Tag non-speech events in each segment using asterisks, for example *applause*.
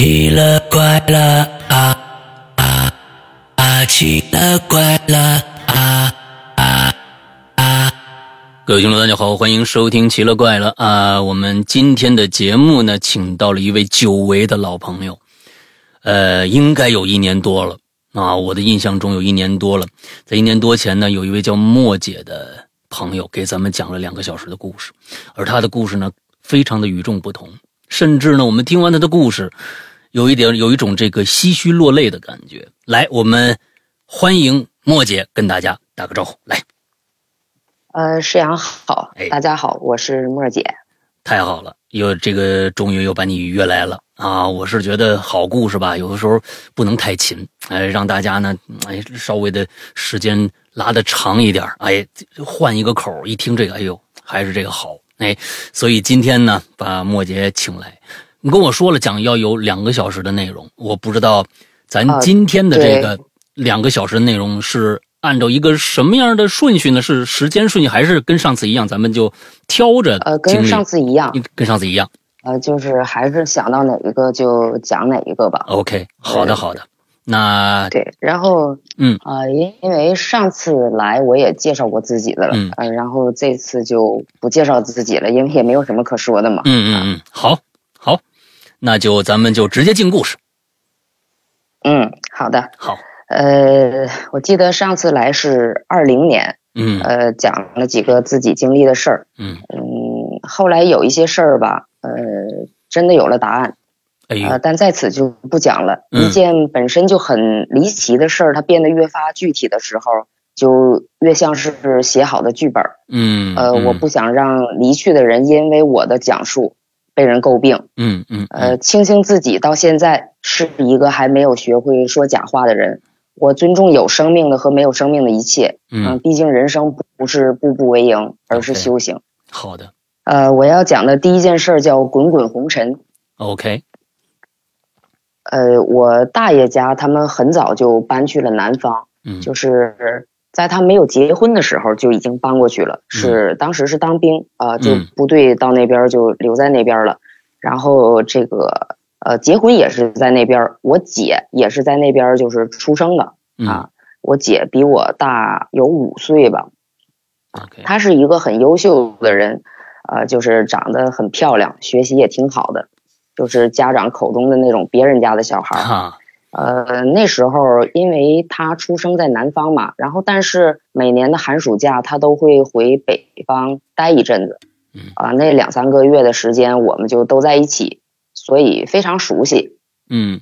奇了怪了啊啊啊！奇了怪了啊啊啊！各位听众，大家好，欢迎收听《奇了怪了》啊！我们今天的节目呢，请到了一位久违的老朋友，呃，应该有一年多了啊，我的印象中有一年多了。在一年多前呢，有一位叫莫姐的朋友给咱们讲了两个小时的故事，而她的故事呢，非常的与众不同，甚至呢，我们听完他的故事。有一点，有一种这个唏嘘落泪的感觉。来，我们欢迎莫姐跟大家打个招呼。来，呃，世阳好，大家好，我是莫姐。太好了，又这个终于又把你约来了啊！我是觉得好故事吧，有的时候不能太勤，哎，让大家呢，哎，稍微的时间拉的长一点，哎，换一个口一听这个，哎呦，还是这个好，哎，所以今天呢，把莫姐请来。你跟我说了讲要有两个小时的内容，我不知道咱今天的这个两个小时的内容是按照一个什么样的顺序呢？是时间顺序还是跟上次一样？咱们就挑着呃，跟上次一样，跟上次一样。呃，就是还是想到哪一个就讲哪一个吧。OK，好的好的。那对，然后嗯啊，因因为上次来我也介绍过自己的了，嗯，然后这次就不介绍自己了，因为也没有什么可说的嘛。嗯嗯嗯，好。那就咱们就直接进故事。嗯，好的，好。呃，我记得上次来是二零年，嗯，呃，讲了几个自己经历的事儿，嗯嗯，后来有一些事儿吧，呃，真的有了答案，哎但在此就不讲了。一件本身就很离奇的事儿，它变得越发具体的时候，就越像是写好的剧本。嗯，呃，我不想让离去的人因为我的讲述。被人诟病，嗯嗯，呃，庆幸自己到现在是一个还没有学会说假话的人。我尊重有生命的和没有生命的一切，嗯，毕竟人生不是步步为营，而是修行。好的，呃，我要讲的第一件事叫滚滚红尘。OK，呃，我大爷家他们很早就搬去了南方，嗯，就是。在他没有结婚的时候就已经搬过去了，是当时是当兵啊，就部队到那边就留在那边了。然后这个呃结婚也是在那边，我姐也是在那边就是出生的啊。我姐比我大有五岁吧，她是一个很优秀的人，呃，就是长得很漂亮，学习也挺好的，就是家长口中的那种别人家的小孩儿。呃，那时候因为他出生在南方嘛，然后但是每年的寒暑假他都会回北方待一阵子，啊，那两三个月的时间我们就都在一起，所以非常熟悉。嗯，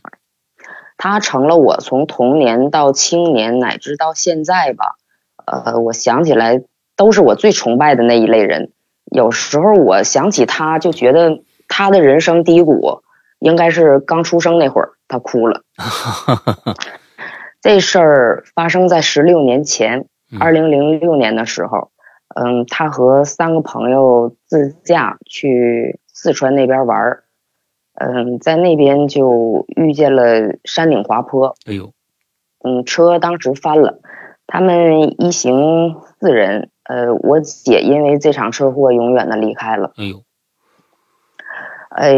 他成了我从童年到青年乃至到现在吧，呃，我想起来都是我最崇拜的那一类人。有时候我想起他就觉得他的人生低谷应该是刚出生那会儿。他哭了，这事儿发生在十六年前，二零零六年的时候，嗯，他和三个朋友自驾去四川那边玩儿，嗯，在那边就遇见了山顶滑坡，哎呦，嗯，车当时翻了，他们一行四人，呃，我姐因为这场车祸永远的离开了，哎呦。哎，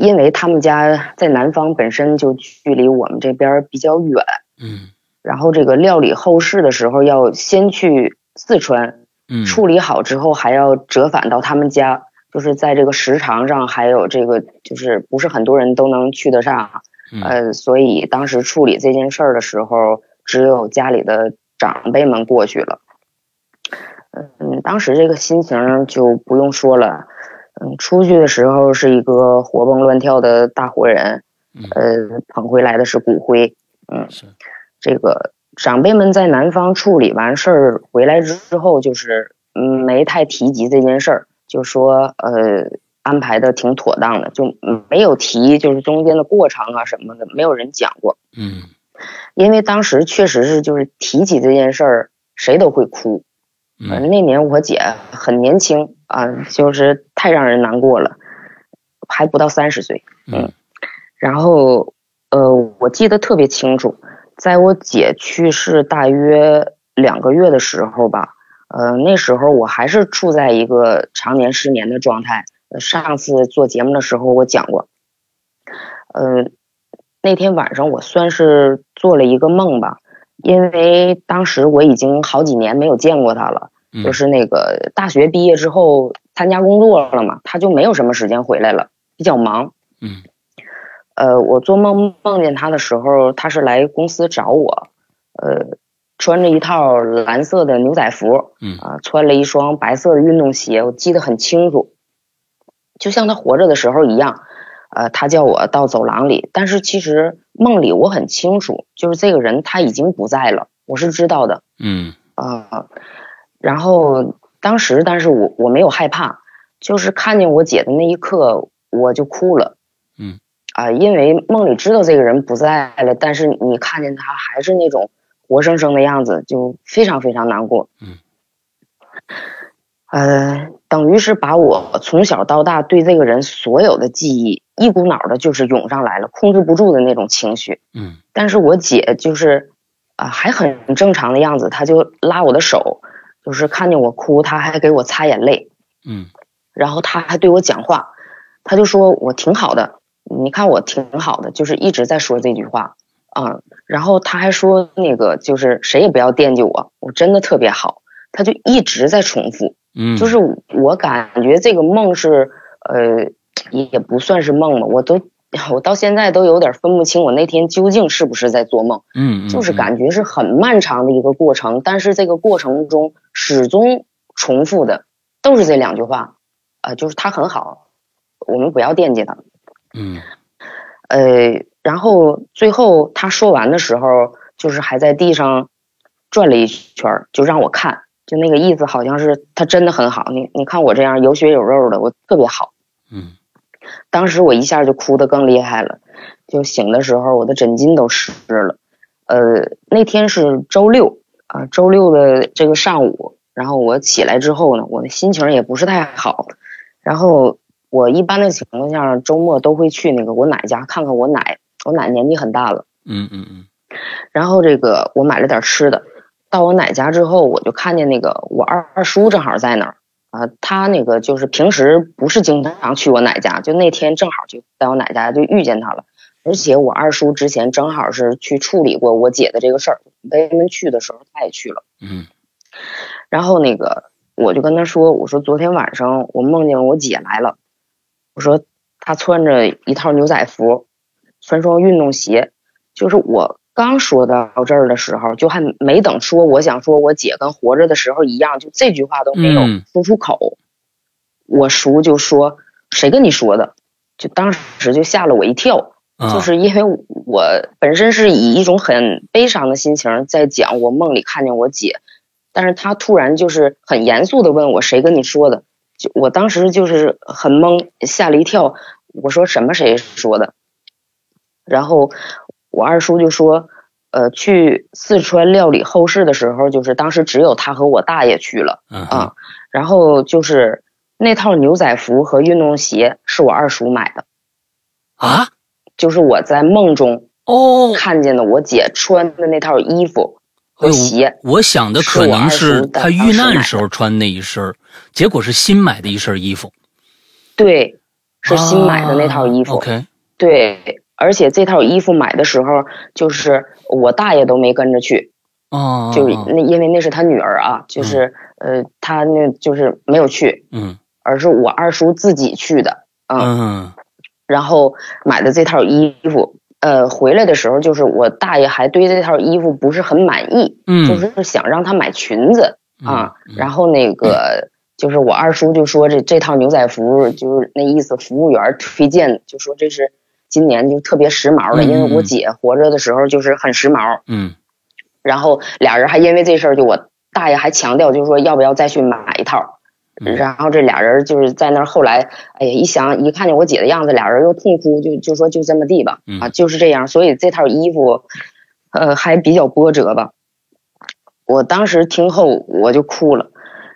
因为他们家在南方，本身就距离我们这边比较远，嗯，然后这个料理后事的时候要先去四川，嗯，处理好之后还要折返到他们家，就是在这个时长上还有这个就是不是很多人都能去得上，呃，所以当时处理这件事儿的时候，只有家里的长辈们过去了，嗯，当时这个心情就不用说了。嗯，出去的时候是一个活蹦乱跳的大活人，呃，捧回来的是骨灰。嗯，是这个长辈们在南方处理完事儿回来之后，就是嗯没太提及这件事儿，就说呃安排的挺妥当的，就没有提就是中间的过程啊什么的，没有人讲过。嗯，因为当时确实是就是提起这件事儿，谁都会哭。嗯，那年我姐很年轻啊，就是太让人难过了，还不到三十岁。嗯，然后呃，我记得特别清楚，在我姐去世大约两个月的时候吧，呃，那时候我还是处在一个常年失眠的状态。上次做节目的时候我讲过，呃，那天晚上我算是做了一个梦吧，因为当时我已经好几年没有见过他了，就是那个大学毕业之后参加工作了嘛，他就没有什么时间回来了，比较忙。嗯，呃，我做梦梦见他的时候，他是来公司找我，呃，穿着一套蓝色的牛仔服，嗯啊，穿了一双白色的运动鞋，我记得很清楚，就像他活着的时候一样。呃，他叫我到走廊里，但是其实梦里我很清楚，就是这个人他已经不在了，我是知道的。嗯啊，然后当时，但是我我没有害怕，就是看见我姐的那一刻，我就哭了。嗯啊，因为梦里知道这个人不在了，但是你看见他还是那种活生生的样子，就非常非常难过。嗯，呃，等于是把我从小到大对这个人所有的记忆。一股脑的就是涌上来了，控制不住的那种情绪。嗯，但是我姐就是啊，还很正常的样子，她就拉我的手，就是看见我哭，她还给我擦眼泪。嗯，然后她还对我讲话，她就说我挺好的，你看我挺好的，就是一直在说这句话啊。然后她还说那个就是谁也不要惦记我，我真的特别好。她就一直在重复。嗯，就是我感觉这个梦是呃。也不算是梦了，我都我到现在都有点分不清我那天究竟是不是在做梦。嗯，就是感觉是很漫长的一个过程，但是这个过程中始终重复的都是这两句话，啊，就是他很好，我们不要惦记他。嗯，呃，然后最后他说完的时候，就是还在地上转了一圈，就让我看，就那个意思好像是他真的很好。你你看我这样有血有肉的，我特别好。嗯。当时我一下就哭得更厉害了，就醒的时候我的枕巾都湿了。呃，那天是周六啊，周六的这个上午，然后我起来之后呢，我的心情也不是太好。然后我一般的情况下周末都会去那个我奶家看看我奶，我奶年纪很大了。嗯嗯嗯。然后这个我买了点吃的，到我奶家之后，我就看见那个我二二叔正好在那儿。啊，他那个就是平时不是经常去我奶家，就那天正好就在我奶家就遇见他了，而且我二叔之前正好是去处理过我姐的这个事儿，他们去的时候他也去了。嗯，然后那个我就跟他说，我说昨天晚上我梦见我姐来了，我说她穿着一套牛仔服，穿双运动鞋，就是我。刚说到这儿的时候，就还没等说我想说我姐跟活着的时候一样，就这句话都没有说出口，我叔就说：“谁跟你说的？”就当时就吓了我一跳，就是因为我本身是以一种很悲伤的心情在讲我梦里看见我姐，但是他突然就是很严肃的问我：“谁跟你说的？”就我当时就是很懵，吓了一跳。我说：“什么？谁说的？”然后。我二叔就说，呃，去四川料理后事的时候，就是当时只有他和我大爷去了啊。然后就是那套牛仔服和运动鞋是我二叔买的啊，就是我在梦中哦看见的我姐穿的那套衣服和鞋。我想的可能是他遇难时候穿那一身，结果是新买的一身衣服。对，是新买的那套衣服。OK，对。而且这套衣服买的时候，就是我大爷都没跟着去，哦，就那因为那是他女儿啊，就是呃，他那就是没有去，嗯，而是我二叔自己去的，嗯，然后买的这套衣服，呃，回来的时候就是我大爷还对这套衣服不是很满意，嗯，就是想让他买裙子啊，然后那个 *laughs* 就是我二叔就说这这套牛仔服就是那意思，服务员推荐就说这是。今年就特别时髦的，因为我姐活着的时候就是很时髦。嗯，然后俩人还因为这事儿，就我大爷还强调，就是说要不要再去买一套。然后这俩人就是在那儿，后来哎呀，一想一看见我姐的样子，俩人又痛哭，就就说就这么地吧，啊，就是这样。所以这套衣服，呃，还比较波折吧。我当时听后我就哭了，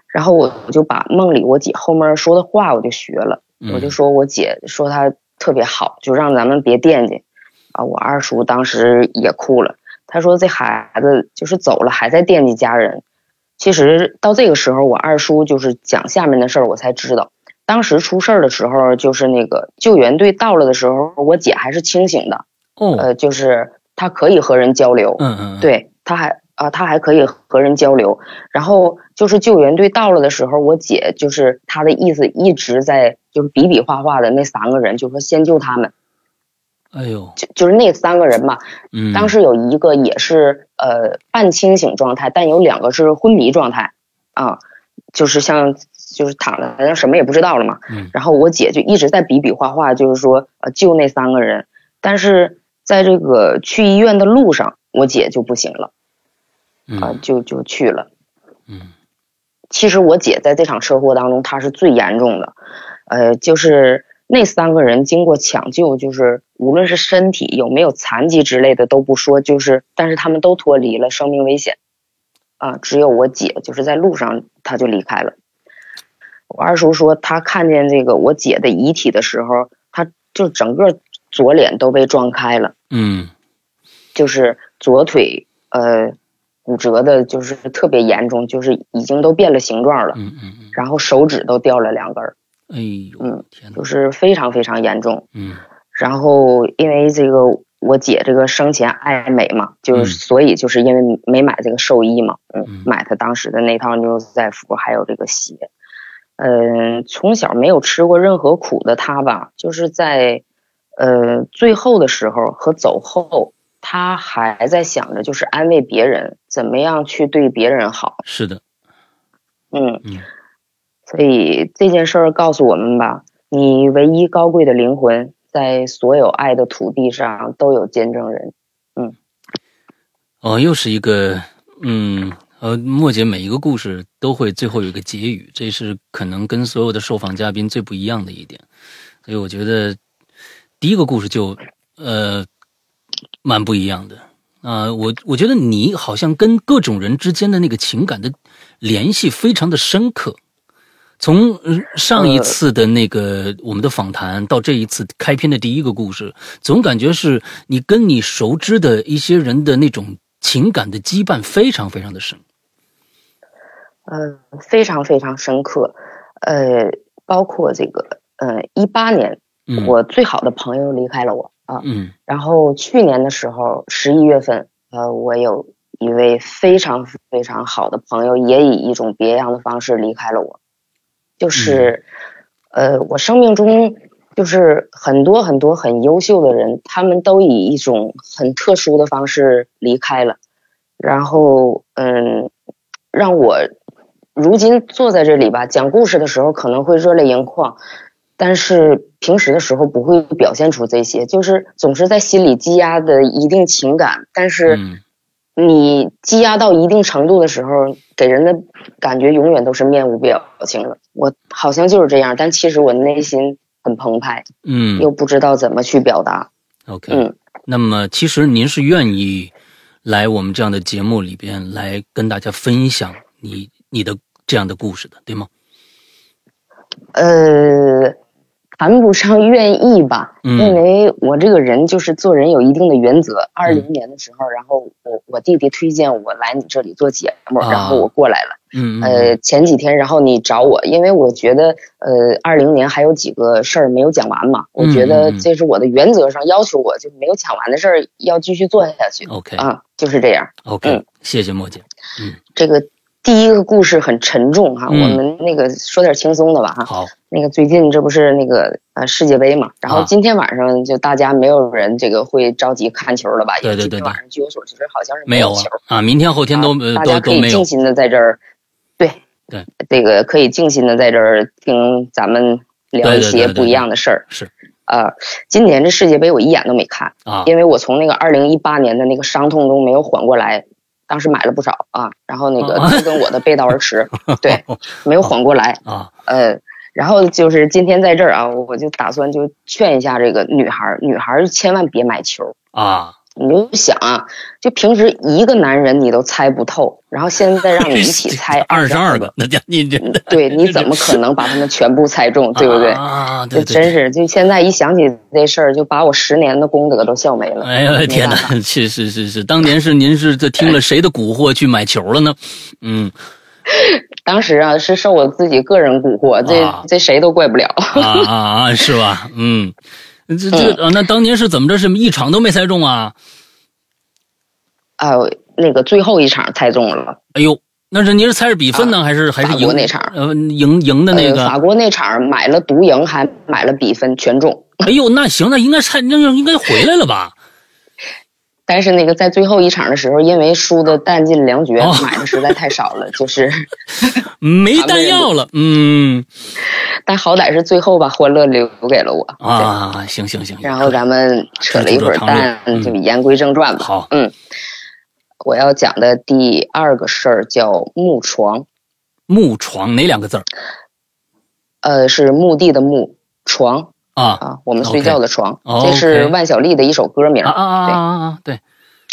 然后我我就把梦里我姐后面说的话我就学了，我就说我姐说她。特别好，就让咱们别惦记啊！我二叔当时也哭了，他说这孩子就是走了，还在惦记家人。其实到这个时候，我二叔就是讲下面的事儿，我才知道，当时出事儿的时候，就是那个救援队到了的时候，我姐还是清醒的哦，呃，就是她可以和人交流，嗯嗯，对，她还啊，他还可以和人交流。然后就是救援队到了的时候，我姐就是她的意思一直在就是比比划划的那三个人，就说先救他们。哎呦，就就是那三个人嘛，嗯，当时有一个也是呃半清醒状态，但有两个是昏迷状态，啊，就是像就是躺着好像什么也不知道了嘛。嗯，然后我姐就一直在比比划划，就是说呃救那三个人，但是在这个去医院的路上，我姐就不行了，啊，就就去了。嗯，其实我姐在这场车祸当中，她是最严重的，呃，就是那三个人经过抢救，就是无论是身体有没有残疾之类的都不说，就是但是他们都脱离了生命危险，啊，只有我姐就是在路上，她就离开了。我二叔说，他看见这个我姐的遗体的时候，他就整个左脸都被撞开了，嗯，就是左腿呃骨折的，就是特别严重，就是已经都变了形状了，嗯嗯嗯，然后手指都掉了两根儿，哎呦，嗯，天，就。是非常非常严重。嗯。然后因为这个我姐这个生前爱美嘛，就是嗯。所以就是因为没买这个寿衣嘛，嗯嗯，买她当时的那套牛仔服还有这个鞋，嗯，从小没有吃过任何苦的她吧，就是在呃最后的时候和走后，她还在想着就是安慰别人，怎么样去对别人好，是的，嗯嗯。所以这件事儿告诉我们吧，你唯一高贵的灵魂，在所有爱的土地上都有见证人。嗯。哦，又是一个，嗯，呃，莫姐每一个故事都会最后有一个结语，这是可能跟所有的受访嘉宾最不一样的一点，所以我觉得第一个故事就，呃，蛮不一样的啊、我我觉得你好像跟各种人之间的那个情感的联系非常的深刻。从呃上一次的那个我们的访谈到这一次开篇的第一个故事，总感觉是你跟你熟知的一些人的那种情感的羁绊非常非常的深。嗯、非常非常深刻。呃，包括这个，呃，一八年，嗯，我最好的朋友离开了我啊。嗯然后去年的时候，十一月份，呃，我有一位非常非常好的朋友，也以一种别样的方式离开了我。就是，呃，我生命中就是很多很多很优秀的人，他们都以一种很特殊的方式离开了，然后，嗯，让我如今坐在这里吧，讲故事的时候可能会热泪盈眶，但是平时的时候不会表现出这些，就是总是在心里积压的一定情感，但是嗯你积压到一定程度的时候，给人的感觉永远都是面无表情的。我好像就是这样，但其实我内心很澎湃，嗯又不知道怎么去表达。，OK，嗯，那么其实您是愿意来我们这样的节目里边来跟大家分享你你的这样的故事的，对吗？呃，谈不上愿意吧，嗯因为我这个人就是做人有一定的原则。二零年的时候，然后我我弟弟推荐我来你这里做节目，啊然后我过来了。嗯嗯呃，前几天，然后你找我，因为我觉得，呃，二零年还有几个事儿没有讲完嘛，我觉得嗯嗯嗯这是我的原则上要求我，就没有讲完的事儿要继续做下去。，OK 啊，就是这样。OK，嗯谢谢莫姐。这个第一个故事很沉重哈，嗯我们那个说点轻松的吧哈。好，那个最近这不是那个呃世界杯嘛，然后啊今天晚上就大家没有人这个会着急看球了吧？因为对对对对今天晚上据我所知好像是没有啊有球。啊，明天后天都、呃都啊大家可以静。心的在这儿，对对，这个可以静心的在这儿听咱们聊一些不一样的事儿。是呃，今年这世界杯我一眼都没看，啊，因为我从那个二零一八年的那个伤痛中没有缓过来，当时买了不少啊，然后那个啊都跟我的背道而驰，对，*laughs* 没有缓过来。啊，呃，然后就是今天在这儿啊，我就打算就劝一下这个女孩儿，女孩儿千万别买球。啊，你就想啊，就平时一个男人你都猜不透，然后现在让你一起 *laughs* 猜二十二二个，，那家你这对，*laughs* 你怎么可能把他们全部猜中，对不对？啊，这对对真是，就现在一想起这事儿，就把我十年的功德都笑没了。哎呀天哪办法！是是是是，当年是您是这听了谁的蛊惑去买球了呢？嗯 *laughs* 当时啊，是受我自己个人蛊惑，这、啊这谁都怪不了。啊啊啊，是吧？嗯，这这啊，那当年是怎么着？是一场都没猜中啊？啊，那个最后一场猜中了。哎呦，那是您是猜是比分呢，还是还是赢那场？呃，赢赢的那个。法国那场买了独赢，还买了比分，全中。哎呦，那行，那应该猜，那应该回来了吧？但是那个在最后一场的时候，因为输的弹尽粮绝，买的实在太少了，就是 *laughs* 没弹药了。嗯，但好歹是最后把欢乐留给了我啊！行行行，然后咱们扯了一会儿蛋，就言归正传吧。好，嗯，我要讲的第二个事儿叫木床。木床哪两个字儿？呃，是墓地的墓床。啊啊！我们睡觉的床，这是万晓利的一首歌名。啊啊啊啊！对，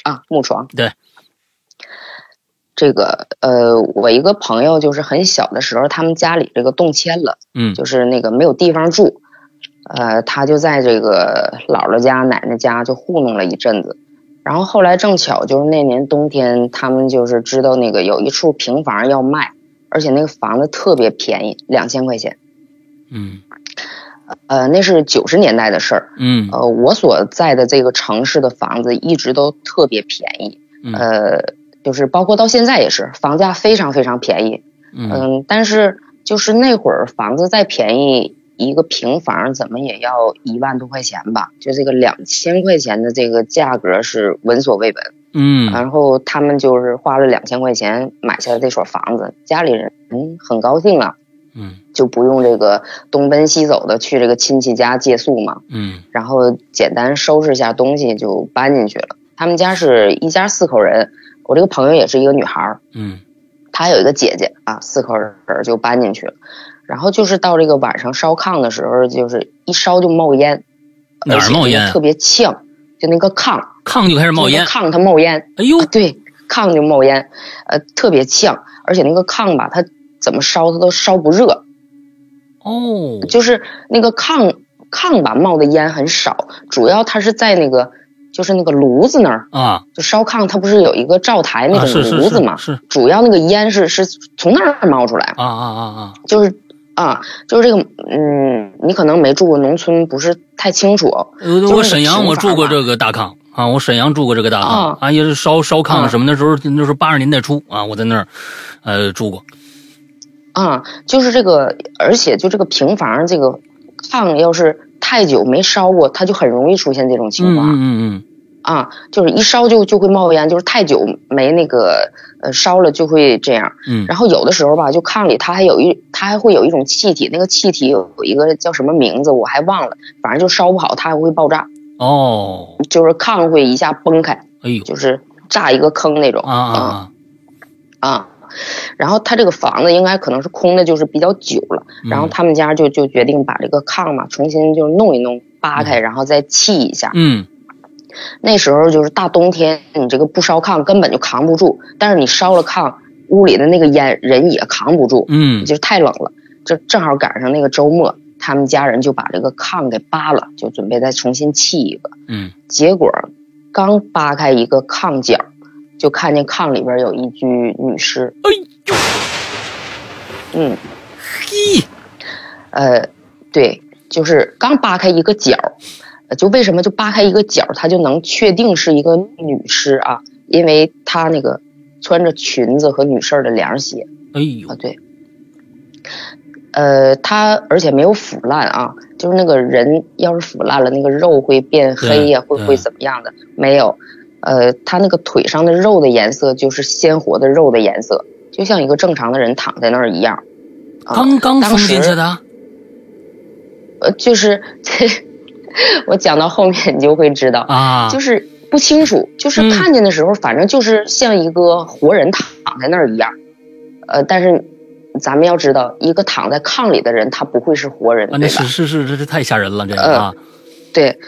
啊，木床。对，这个呃，我一个朋友就是很小的时候，他们家里这个动迁了，嗯，就是那个没有地方住，呃，他就在这个姥姥家、奶奶家就糊弄了一阵子，然后后来正巧就是那年冬天，他们就是知道那个有一处平房要卖，而且那个房子特别便宜，两千块钱。嗯。呃，那是九十年代的事儿。嗯，呃，我所在的这个城市的房子一直都特别便宜。呃，就是包括到现在也是，房价非常非常便宜。嗯，但是就是那会儿房子再便宜，一个平房怎么也要一万多块钱吧？就这个两千块钱的这个价格是闻所未闻。嗯，然后他们就是花了两千块钱买下了这所房子，家里人很高兴啊。嗯，就不用这个东奔西走的去这个亲戚家借宿嘛。嗯，然后简单收拾一下东西就搬进去了。他们家是一家四口人，我这个朋友也是一个女孩儿。嗯，她有一个姐姐啊，四口人就搬进去了。然后就是到这个晚上烧炕的时候，就是一烧就冒烟，哪儿冒烟？特别呛，就那个炕，炕就开始冒烟，炕它冒烟。哎呦，对，炕就冒烟，呃，特别呛，而且那个炕吧，它。怎么烧它都烧不热，哦，就是那个炕炕吧冒的烟很少，主要它是在那个就是那个炉子那儿啊，就烧炕它不是有一个灶台那种炉子嘛，是主要那个烟是是从那儿冒出来啊啊啊啊，就是啊就是这个嗯，你可能没住过农村，不是太清楚。我沈阳我住过这个大炕啊，我沈阳住过这个大炕啊，也是烧烧炕什么的时候，那时候八十年代初啊，我在那儿呃住过。啊，就是这个，而且就这个平房，这个炕要是太久没烧过，它就很容易出现这种情况。嗯嗯嗯。啊，就是一烧就就会冒烟，就是太久没那个呃烧了就会这样。嗯。然后有的时候吧，就炕里它还有一，它还会有一种气体，那个气体有一个叫什么名字我还忘了，反正就烧不好它还会爆炸。哦。就是炕会一下崩开。哎呦。就是炸一个坑那种。啊啊啊。然后他这个房子应该可能是空的，就是比较久了。然后他们家就就决定把这个炕嘛重新就弄一弄，扒开，然后再砌一下。嗯，那时候就是大冬天，你这个不烧炕根本就扛不住。但是你烧了炕，屋里的那个烟人也扛不住。嗯，就是太冷了。就正好赶上那个周末，他们家人就把这个炕给扒了，就准备再重新砌一个。嗯，结果刚扒开一个炕角。就看见炕里边有一具女尸。哎呦，嗯，嘿，呃，对，就是刚扒开一个角，就为什么就扒开一个角，他就能确定是一个女尸啊？因为她那个穿着裙子和女士的凉鞋。哎呦，啊对，呃，她而且没有腐烂啊，就是那个人要是腐烂了，那个肉会变黑呀，会会怎么样的？没有。呃，他那个腿上的肉的颜色就是鲜活的肉的颜色，就像一个正常的人躺在那儿一样。刚刚封进去的。呃，就是这，*laughs* 我讲到后面你就会知道啊，就是不清楚，就是看见的时候，反正就是像一个活人躺在那儿一样。呃，但是咱们要知道，一个躺在炕里的人，他不会是活人，啊，那是是是，这是太吓人了，这个啊。对，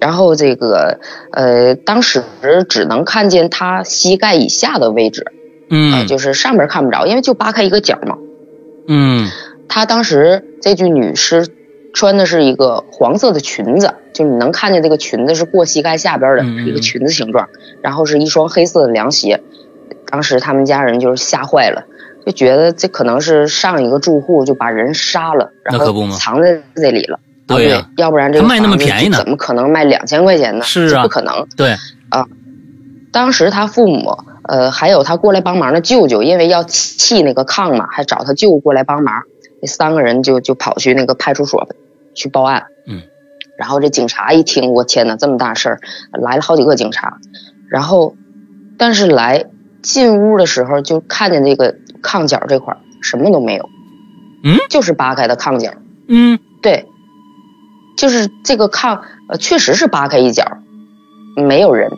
然后这个呃，当时只能看见他膝盖以下的位置，嗯，就是上面看不着，因为就扒开一个角嘛。嗯，他当时这具女尸穿的是一个黄色的裙子，就你能看见这个裙子是过膝盖下边的一个裙子形状，然后是一双黑色的凉鞋。当时他们家人就是吓坏了，就觉得这可能是上一个住户就把人杀了，然后藏在这里了。对呀，要不然这个卖那么便宜呢？怎么可能卖两千块钱呢？是啊，不可能。对啊，当时他父母呃还有他过来帮忙的舅舅，因为要砌那个炕嘛，还找他舅过来帮忙。那三个人就就跑去那个派出所去报案。嗯，然后这警察一听，我天哪，这么大事儿，来了好几个警察。然后，但是来进屋的时候就看见这个炕角这块什么都没有。嗯，就是扒开的炕角。嗯，对，就是这个炕，呃，确实是扒开一角，没有人，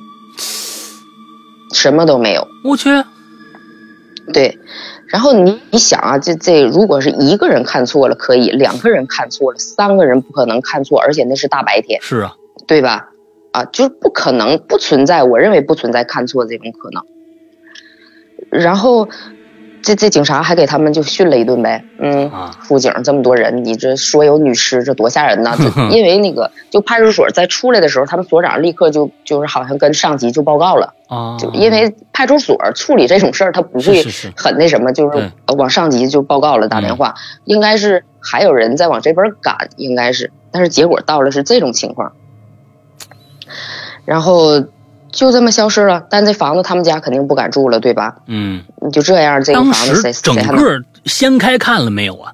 什么都没有。我去。对，然后你你想啊，这这如果是一个人看错了可以，两个人看错了，三个人不可能看错，而且那是大白天。是啊，对吧？啊，就是不可能，不存在，我认为不存在看错这种可能。然后。这这警察还给他们就训了一顿呗，嗯，辅警这么多人，你这说有女尸，这多吓人呐！*laughs* 因为那个就派出所，在出来的时候，他们所长立刻就就是好像跟上级就报告了啊，就因为派出所处理这种事儿，他不会很那什么，就是往上级就报告了，打电话，应该是还有人在往这边赶，应该是，但是结果到了是这种情况，然后。就这么消失了，但这房子他们家肯定不敢住了，对吧？嗯，你就这样，这个房子谁整个掀开看了没有啊？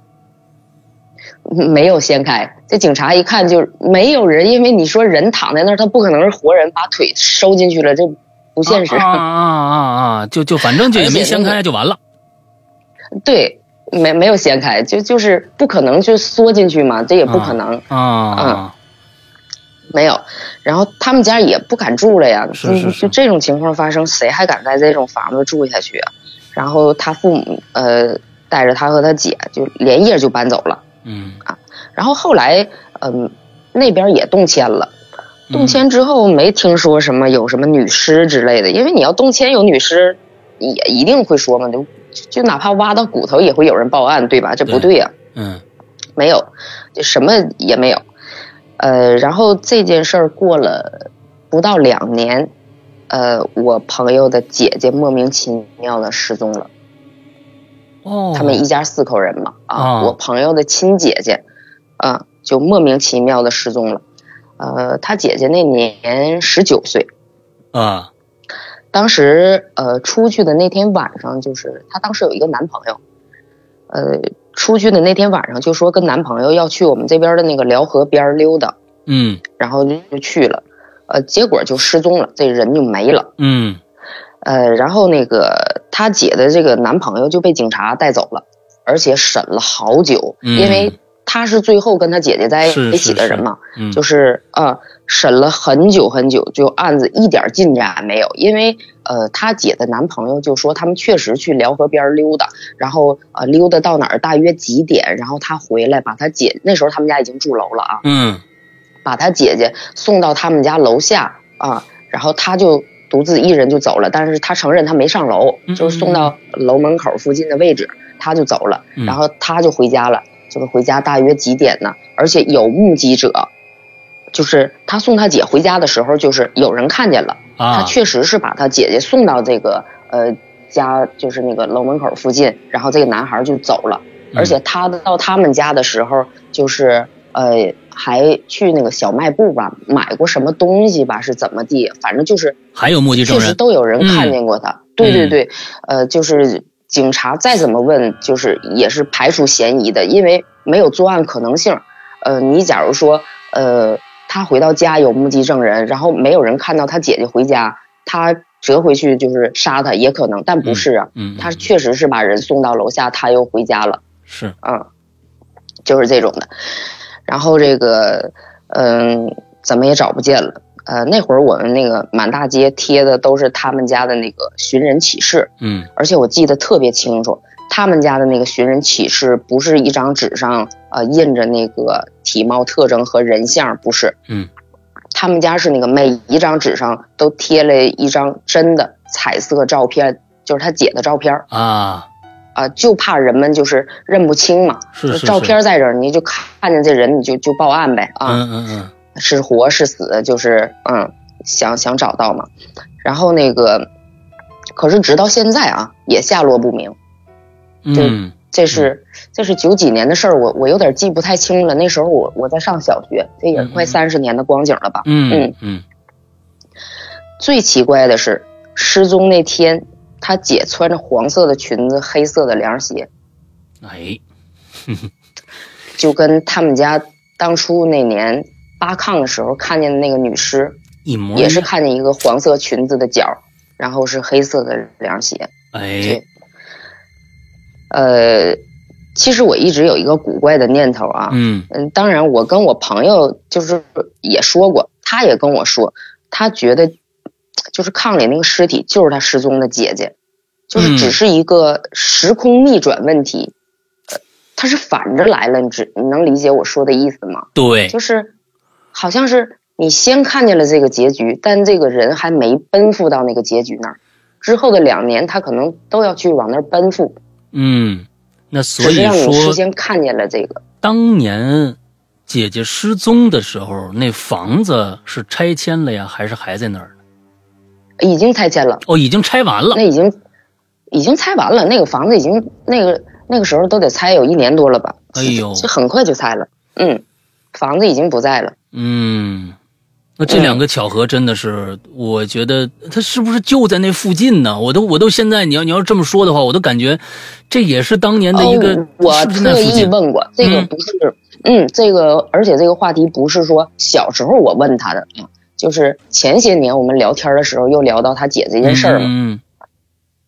*laughs* 没有掀开，这警察一看就没有人，因为你说人躺在那儿，他不可能是活人，把腿收进去了，这不现实。啊 *laughs* 啊啊啊！就就反正就也没掀开就完了。对，没没有掀开，就就是不可能就缩进去嘛，这也不可能啊嗯。没有，然后他们家也不敢住了呀。是是是。就这种情况发生，谁还敢在这种房子住下去啊？然后他父母呃带着他和他姐就连夜就搬走了。嗯啊，然后后来嗯那边也动迁了，动迁之后没听说什么有什么女尸之类的，因为你要动迁有女尸，也一定会说嘛，就就哪怕挖到骨头也会有人报案，对吧？这不对呀。嗯，没有，就什么也没有。呃，然后这件事儿过了不到两年，呃，我朋友的姐姐莫名其妙的失踪了。哦，他们一家四口人嘛，啊，我朋友的亲姐姐，啊，就莫名其妙的失踪了。呃，他姐姐那年十九岁，啊，当时呃出去的那天晚上，就是她当时有一个男朋友，呃。出去的那天晚上就说跟男朋友要去我们这边的那个辽河边溜达，嗯，然后就去了，呃，结果就失踪了，这人就没了，嗯，呃，然后那个他姐的这个男朋友就被警察带走了，而且审了好久，因为。他是最后跟他姐姐在一起的人嘛，就是呃审了很久很久，就案子一点进展没有。因为呃他姐的男朋友就说他们确实去辽河边溜达，然后呃溜达到哪儿大约几点，然后他回来把他姐那时候他们家已经住楼了啊，嗯，把他姐姐送到他们家楼下啊，然后他就独自一人就走了，但是他承认他没上楼，就是送到楼门口附近的位置他就走了，然后他就回家了。就是回家大约几点呢？而且有目击者，就是他送他姐回家的时候，就是有人看见了。他确实是把他姐姐送到这个呃家，就是那个楼门口附近，然后这个男孩就走了。而且他到他们家的时候，就是呃还去那个小卖部吧，买过什么东西吧，是怎么地？反正就是还有目击证人，确实都有人看见过他。对对对，呃，就是。警察再怎么问，就是也是排除嫌疑的，因为没有作案可能性。呃，你假如说，呃，他回到家有目击证人，然后没有人看到他姐姐回家，他折回去就是杀他也可能，但不是啊，他确实是把人送到楼下，他又回家了。是，嗯，就是这种的。然后这个，嗯，怎么也找不见了。呃，那会儿我们那个满大街贴的都是他们家的那个寻人启事，嗯，而且我记得特别清楚，他们家的那个寻人启事不是一张纸上呃印着那个体貌特征和人像，不是，嗯，他们家是那个每一张纸上都贴了一张真的彩色照片，就是他姐的照片啊，啊，就怕人们就是认不清嘛，是是，照片在这儿，你就看见这人你就就报案呗，啊，嗯嗯嗯。是活是死，就是嗯，想想找到嘛，然后那个，可是直到现在啊，也下落不明。嗯，这是这是九几年的事儿，我我有点记不太清了。那时候我我在上小学，这也快三十年的光景了吧？嗯嗯嗯。最奇怪的是，失踪那天，他姐穿着黄色的裙子，黑色的凉鞋。哎，就跟他们家当初那年扒炕的时候看见的那个女尸一模，也是看见一个黄色裙子的脚，然后是黑色的凉鞋。哎。呃，其实我一直有一个古怪的念头啊，嗯嗯，当然我跟我朋友就是也说过，他也跟我说，他觉得就是炕里那个尸体就是他失踪的姐姐，就是只是一个时空逆转问题，呃，他是反着来了，你知你能理解我说的意思吗？对，就是好像是你先看见了这个结局，但这个人还没奔赴到那个结局那儿，之后的两年他可能都要去往那儿奔赴。嗯，那所以说，事先看见了这个。当年姐姐失踪的时候，那房子是拆迁了呀，还是还在那儿已经拆迁了。哦，已经拆完了。那已经已经拆完了，那个房子已经那个那个时候都得拆有一年多了吧？哎呦，这很快就拆了。嗯，房子已经不在了。嗯。那这两个巧合真的是，我觉得他是不是就在那附近呢？我都我都现在，你要你要这么说的话，我都感觉这也是当年的一个。我特意问过，这个不是，嗯，这个而且这个话题不是说小时候我问他的，就是前些年我们聊天的时候又聊到他姐这件事儿嘛。嗯。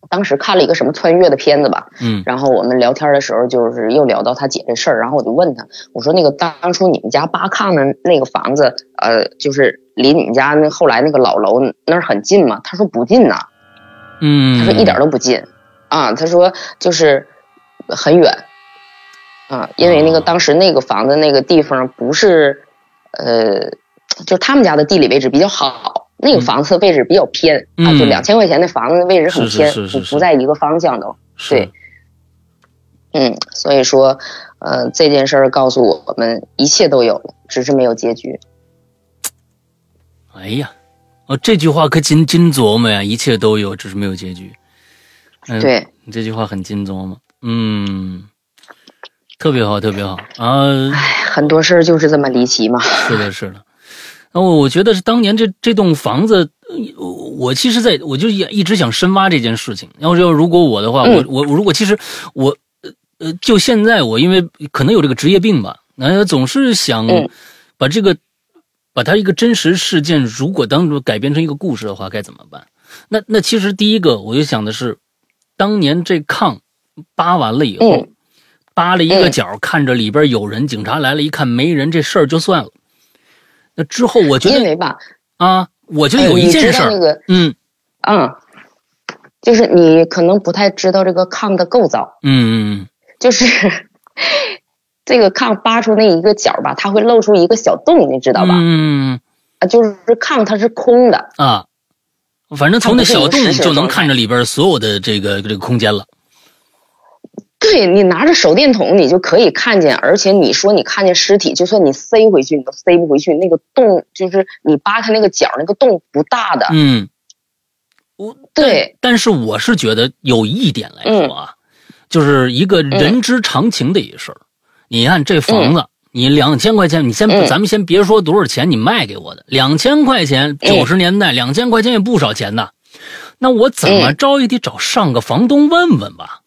当时看了一个什么穿越的片子吧，嗯，然后我们聊天的时候就是又聊到他姐这事儿，然后我就问他，我说那个当初你们家八炕的那个房子，呃，就是离你们家那后来那个老楼那儿很近吗？他说不近呐，嗯，他说一点都不近，啊，他说就是很远，啊，因为那个当时那个房子那个地方不是，呃，就他们家的地理位置比较好。那个房子位置比较偏啊，就两千块钱的房子位置很偏，不不在一个方向都对。嗯，所以说，呃，这件事儿告诉我们，一切都有了，只是没有结局。哎呀，哦，这句话可金金琢磨呀，一切都有，只是没有结局。嗯，对，你这句话很金琢磨，嗯，特别好，特别好啊。哎，很多事儿就是这么离奇嘛。是的，是的。那我我觉得是当年这这栋房子，我其实在我就一一直想深挖这件事情。要是要如果我的话，我我如果其实我呃就现在我因为可能有这个职业病吧，那总是想把这个把它一个真实事件，如果当中改编成一个故事的话，该怎么办？那那其实第一个我就想的是，当年这炕扒完了以后，扒了一个角，看着里边有人，警察来了一看没人，这事儿就算了。那之后，我觉得因为吧，啊，我就有一件事儿，嗯，嗯，就是你可能不太知道这个炕的构造，嗯嗯，就是 *laughs* 这个炕扒出那一个角吧，它会露出一个小洞，你知道吧？嗯啊，就是炕它是空的啊，反正从那小洞就能看着里边所有的这个这个空间了。对你拿着手电筒，你就可以看见，而且你说你看见尸体，就算你塞回去，你都塞不回去。那个洞就是你扒开那个角，那个洞不大的。嗯，我对，但是我是觉得有一点来说啊，就是一个人之常情的一事儿。你看这房子，你两千块钱，你先咱们先别说多少钱，你卖给我的两千块钱，九十年代两千块钱也不少钱呐。那我怎么着也得找上个房东问问吧。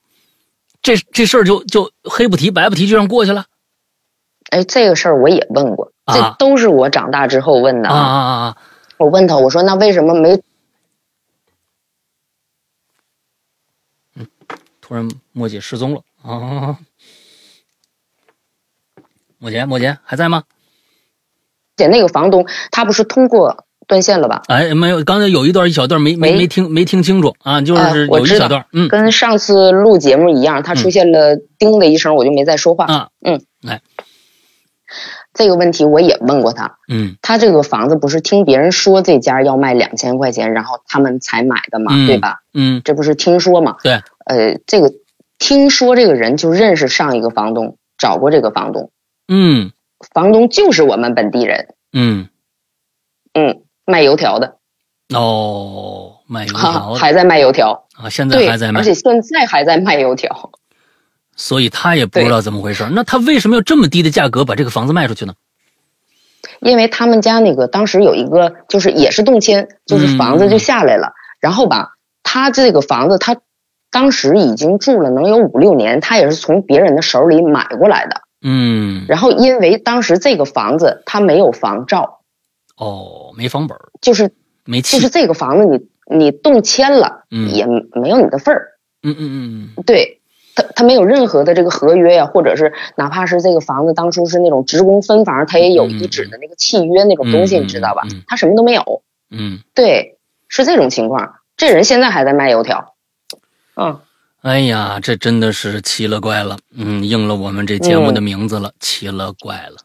这这事儿就就黑不提白不提就让过去了，哎，这个事儿我也问过，这都是我长大之后问的啊啊啊！我问他，我说那为什么没？嗯，突然莫姐失踪了啊！*laughs* 莫姐，莫姐还在吗？姐，那个房东他不是通过。断线了吧？哎，没有，刚才有一段一小段没没没听没听清楚啊，就是有一小段，嗯，跟上次录节目一样，他出现了叮的一声，我就没再说话。啊，嗯，来，这个问题我也问过他，嗯，他这个房子不是听别人说这家要卖两千块钱，然后他们才买的嘛，对吧？嗯，这不是听说嘛？对，呃，这个听说这个人就认识上一个房东，找过这个房东，嗯，房东就是我们本地人，嗯，嗯。卖油条的，哦，卖油条还在卖油条啊，现在还在卖，而且现在还在卖油条。所以他也不知道怎么回事。那他为什么要这么低的价格把这个房子卖出去呢？因为他们家那个当时有一个，就是也是动迁，就是房子就下来了。然后吧，他这个房子他当时已经住了能有五六年，他也是从别人的手里买过来的。嗯。然后因为当时这个房子他没有房照，哦，没房本就是没就是这个房子你你动迁了，也没有你的份儿。嗯嗯嗯嗯，对。他他没有任何的这个合约呀，或者是哪怕是这个房子当初是那种职工分房，他也有一纸的那个契约那种东西，你知道吧？他什么都没有。嗯，对，是这种情况。这人现在还在卖油条。嗯，哎呀，这真的是奇了怪了。嗯，应了我们这节目的名字了，奇了怪了。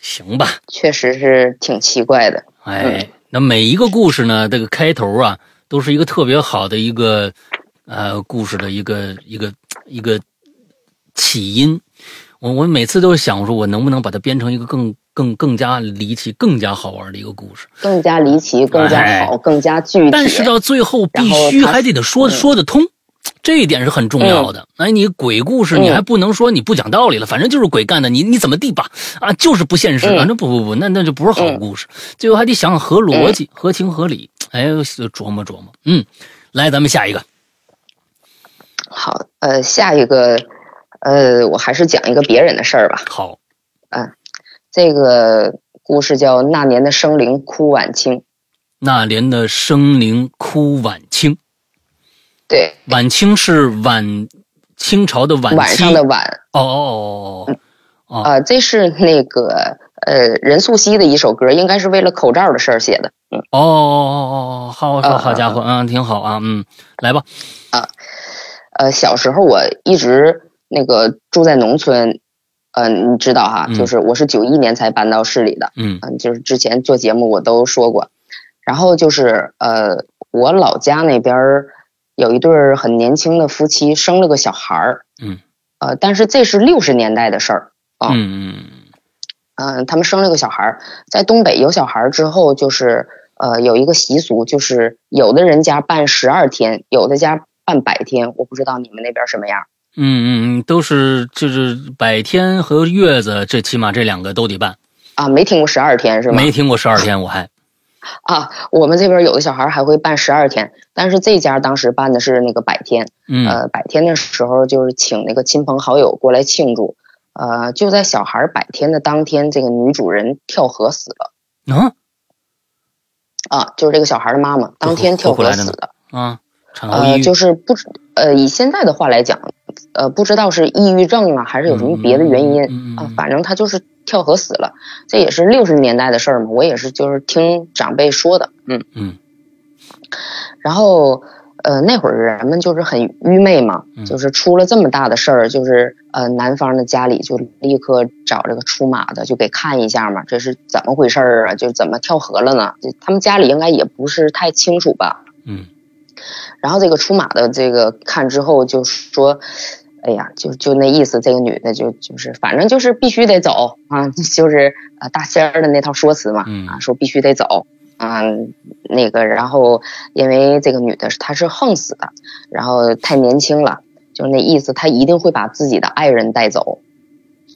行吧，确实是挺奇怪的。哎，那每一个故事呢，这个开头啊，都是一个特别好的一个。呃，故事的一个一个一个起因，我我每次都想说，我能不能把它编成一个更更更加离奇、更加好玩的一个故事？更加离奇，更加好，更加具体。但是到最后必须还得得说说得通，这一点是很重要的。哎，你鬼故事你还不能说你不讲道理了，反正就是鬼干的，你你怎么地吧？啊，就是不现实啊！那不不不，那那就不是好故事。最后还得想想合逻辑、合情合理。哎，琢磨琢磨。嗯，来，咱们下一个。好，呃，下一个，呃，我还是讲一个别人的事儿吧。好，嗯，这个故事叫《那年的生灵哭晚清》。那年的生灵哭晚清。对，晚清是晚清朝的晚。晚上的晚。哦哦哦哦。啊，这是那个呃任素汐的一首歌，应该是为了口罩的事儿写的。嗯。哦哦哦哦，好，好，好家伙，嗯，挺好啊，嗯，来吧。啊。呃，小时候我一直那个住在农村，嗯，你知道哈，就是我是九一年才搬到市里的，嗯嗯，就是之前做节目我都说过，然后就是呃，我老家那边有一对很年轻的夫妻生了个小孩儿，嗯，呃，但是这是六十年代的事儿啊，嗯嗯嗯，他们生了个小孩儿，在东北有小孩儿之后，就是呃有一个习俗，就是有的人家办十二天，有的家。办百天，我不知道你们那边什么样。嗯嗯嗯，都是就是百天和月子，这起码这两个都得办。啊，没听过十二天是吗？没听过十二天，我还。啊，我们这边有的小孩还会办十二天，但是这家当时办的是那个百天。嗯。呃，百天的时候就是请那个亲朋好友过来庆祝。呃，就在小孩百天的当天，这个女主人跳河死了。啊。啊，就是这个小孩的妈妈当天跳河死的。啊。呃，就是不呃，以现在的话来讲，呃，不知道是抑郁症啊，还是有什么别的原因啊，反正他就是跳河死了。这也是六十年代的事儿嘛，我也是就是听长辈说的，嗯嗯。然后呃，那会儿人们就是很愚昧嘛，就是出了这么大的事儿，就是呃，男方的家里就立刻找这个出马的，就给看一下嘛，这是怎么回事儿啊？就怎么跳河了呢？他们家里应该也不是太清楚吧？嗯。然后这个出马的这个看之后就说，哎呀，就就那意思，这个女的就就是反正就是必须得走啊，*laughs* 就是啊大仙儿的那套说辞嘛，啊说必须得走啊那个，然后因为这个女的她是横死的，然后太年轻了，就那意思，她一定会把自己的爱人带走，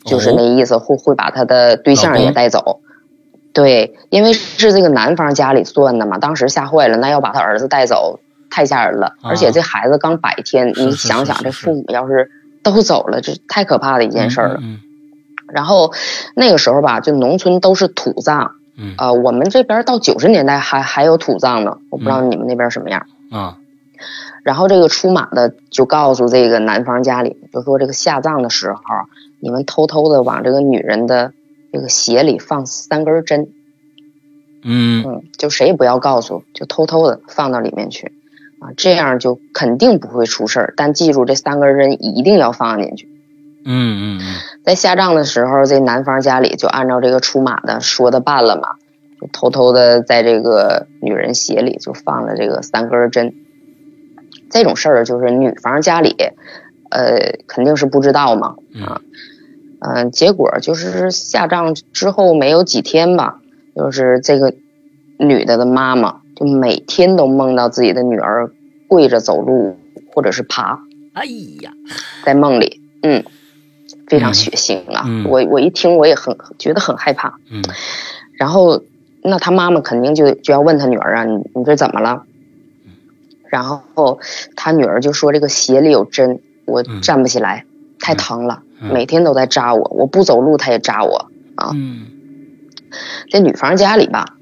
就是那意思会会把她的对象也带走，对，因为是这个男方家里算的嘛，当时吓坏了，那要把他儿子带走。太吓人了，而且这孩子刚百天，你想想，这父母要是都走了，这太可怕的一件事了。然后那个时候吧，就农村都是土葬，啊，我们这边到九十年代还还有土葬呢，我不知道你们那边什么样啊。然后这个出马的就告诉这个男方家里，就说这个下葬的时候，你们偷偷的往这个女人的这个鞋里放三根针，嗯。嗯，就谁也不要告诉，就偷偷的放到里面去。啊，这样就肯定不会出事儿，但记住这三根针一定要放进去。嗯嗯嗯，在下葬的时候，这男方家里就按照这个出马的说的办了嘛，就偷偷的在这个女人鞋里就放了这个三根针。这种事儿就是女方家里，呃，肯定是不知道嘛。啊，嗯，结果就是下葬之后没有几天吧，就是这个女的的妈妈。就每天都梦到自己的女儿跪着走路，或者是爬。哎呀，在梦里，嗯，非常血腥啊！我我一听我也很觉得很害怕。嗯，然后那他妈妈肯定就就要问他女儿啊，你你这怎么了？然后他女儿就说这个鞋里有针，我站不起来，太疼了，每天都在扎我，我不走路他也扎我啊。嗯，这女方家里吧，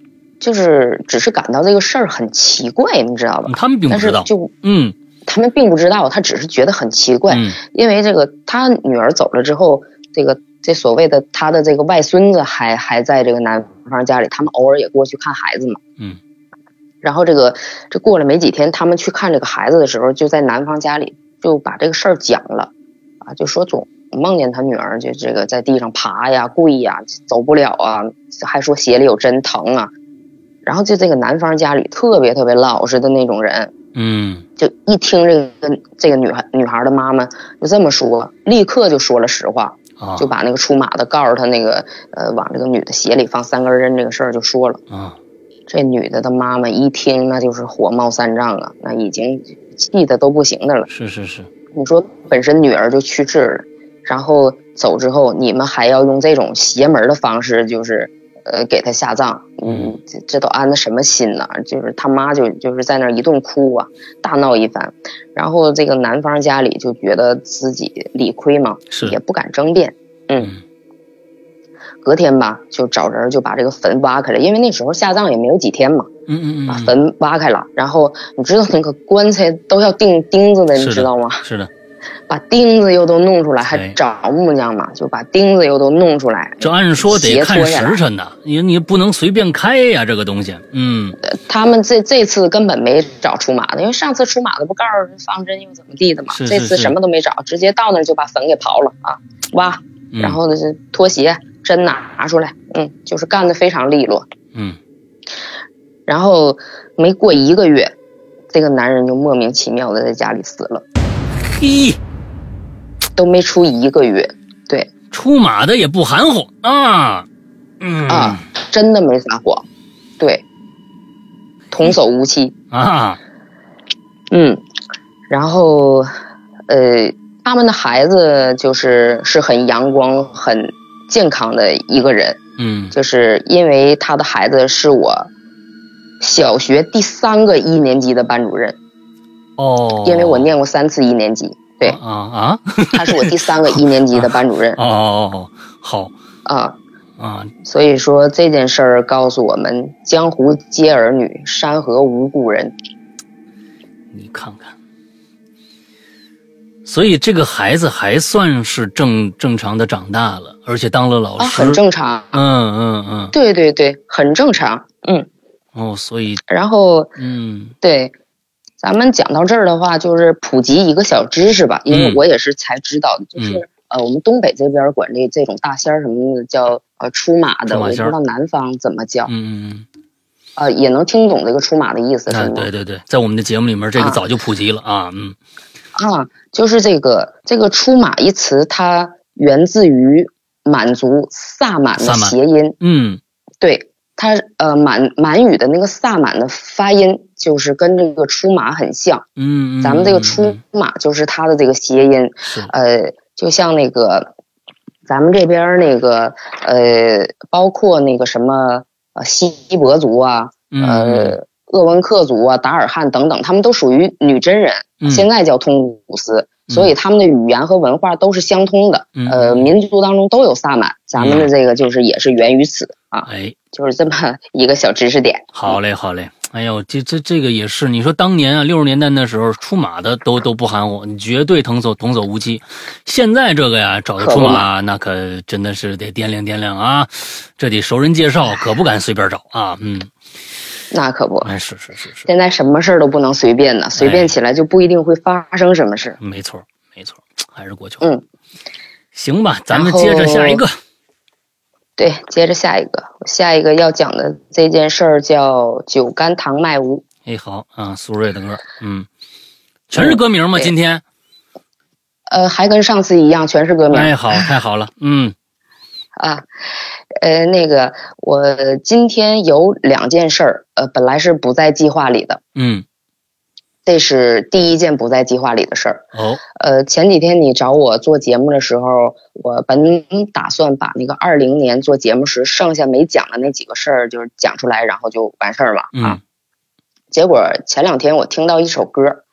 就是只是感到这个事儿很奇怪，你知道吧？他们并不知道，就嗯。他们并不知道，他只是觉得很奇怪，因为这个他女儿走了之后，这个这所谓的他的这个外孙子还还在这个男方家里，他们偶尔也过去看孩子嘛。嗯。然后这个这过了没几天，他们去看这个孩子的时候，就在男方家里就把这个事儿讲了，啊，就说总梦见他女儿就这个在地上爬呀、跪呀，走不了啊，还说鞋里有针疼啊。然后就这个男方家里特别特别老实的那种人。嗯，就一听这个这个女孩女孩的妈妈就这么说，立刻就说了实话，就把那个出马的告诉他那个呃往这个女的鞋里放三根针这个事儿就说了。啊，这女的的妈妈一听那就是火冒三丈啊，那已经气的都不行的了。是是是，你说本身女儿就去世了，然后走之后你们还要用这种邪门的方式，就是。呃，给他下葬，嗯，这这都安的什么心呢？就是他妈就就是在那一顿哭啊，大闹一番，然后这个男方家里就觉得自己理亏嘛，是。也不敢争辩，嗯，隔天吧，就找人就把这个坟挖开了，因为那时候下葬也没有几天嘛，嗯嗯嗯，把坟挖开了，然后你知道那个棺材都要钉钉子的，你知道吗？是的。把钉子又都弄出来，还找木匠嘛？就把钉子又都弄出来。这按说得看时辰呢，你你不能随便开呀，这个东西。嗯，他们这这次根本没找出马的，因为上次出马的不告诉方针又怎么地的嘛？这次什么都没找，直接到那儿就把坟给刨了啊，挖，然后呢是拖鞋针拿出来，嗯，就是干的非常利落。嗯，然后没过一个月，这个男人就莫名其妙的在家里死了。嘿。都没出一个月，对，出马的也不含糊啊，嗯。啊，真的没撒谎，对，童叟无欺。啊，嗯，然后呃，他们的孩子就是是很阳光、很健康的一个人，嗯，就是因为他的孩子是我小学第三个一年级的班主任，哦，因为我念过三次一年级。对啊啊，他是我第三个一年级的班主任。*laughs* 哦哦哦，好啊啊，所以说这件事儿告诉我们：江湖皆儿女，山河无故人。你看看，所以这个孩子还算是正正常的长大了，而且当了老师，很正常。嗯嗯嗯，对对对，很正常。嗯，哦，所以然后嗯，对。咱们讲到这儿的话，就是普及一个小知识吧，因为我也是才知道的，就是呃，我们东北这边管这这种大仙儿什么的叫呃出马的，我不知道南方怎么叫。嗯嗯嗯。呃，也能听懂这个出马的意思是吗？对对对，在我们的节目里面，这个早就普及了啊，嗯。啊，就是这个这个出马一词，它源自于满族萨满的谐音。嗯，对。它呃满满语的那个萨满的发音就是跟这个出马很像，嗯，咱们这个出马就是它的这个谐音，呃，就像那个咱们这边那个呃，包括那个什么呃锡伯族啊，呃鄂温克族啊，达尔汉等等，他们都属于女真人，现在叫通古斯。所以他们的语言和文化都是相通的，呃，民族当中都有萨满，咱们的这个就是也是源于此啊，哎，就是这么一个小知识点。好嘞，好嘞，哎呦，这这这个也是，你说当年啊，六十年代那时候出马的都都不含糊，你绝对童叟童叟无欺。现在这个呀，找个出马那可真的是得掂量掂量啊，这得熟人介绍，可不敢随便找啊，嗯。那可不，哎，是是是是，现在什么事儿都不能随便呢，随便起来就不一定会发生什么事。没错，没错，还是过去。嗯，行吧，咱们接着下一个。对，接着下一个，下一个要讲的这件事儿叫《酒干倘卖无》。哎，好啊，苏芮的歌，嗯，全是歌名吗？今天？呃，还跟上次一样，全是歌名。哎，好，太好了，嗯。啊。呃，那个，我今天有两件事儿，呃，本来是不在计划里的。嗯，这是第一件不在计划里的事儿。哦，呃，前几天你找我做节目的时候，我本打算把那个二零年做节目时剩下没讲的那几个事儿，就是讲出来，然后就完事儿了啊。结果前两天我听到一首歌，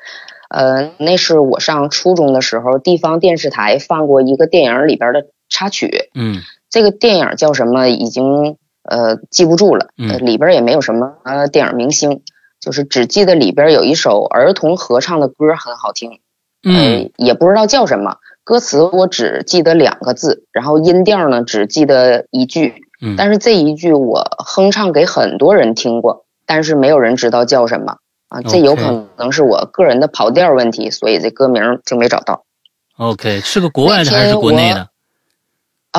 呃，那是我上初中的时候，地方电视台放过一个电影里边的插曲。嗯，这个电影叫什么？已经呃记不住了。嗯，里边也没有什么呃电影明星。就是只记得里边有一首儿童合唱的歌很好听，嗯，也不知道叫什么歌词，我只记得两个字，然后音调呢只记得一句，嗯，但是这一句我哼唱给很多人听过，但是没有人知道叫什么啊，这有可能是我个人的跑调问题，所以这歌名就没找到。OK，是个国外的还是国内的？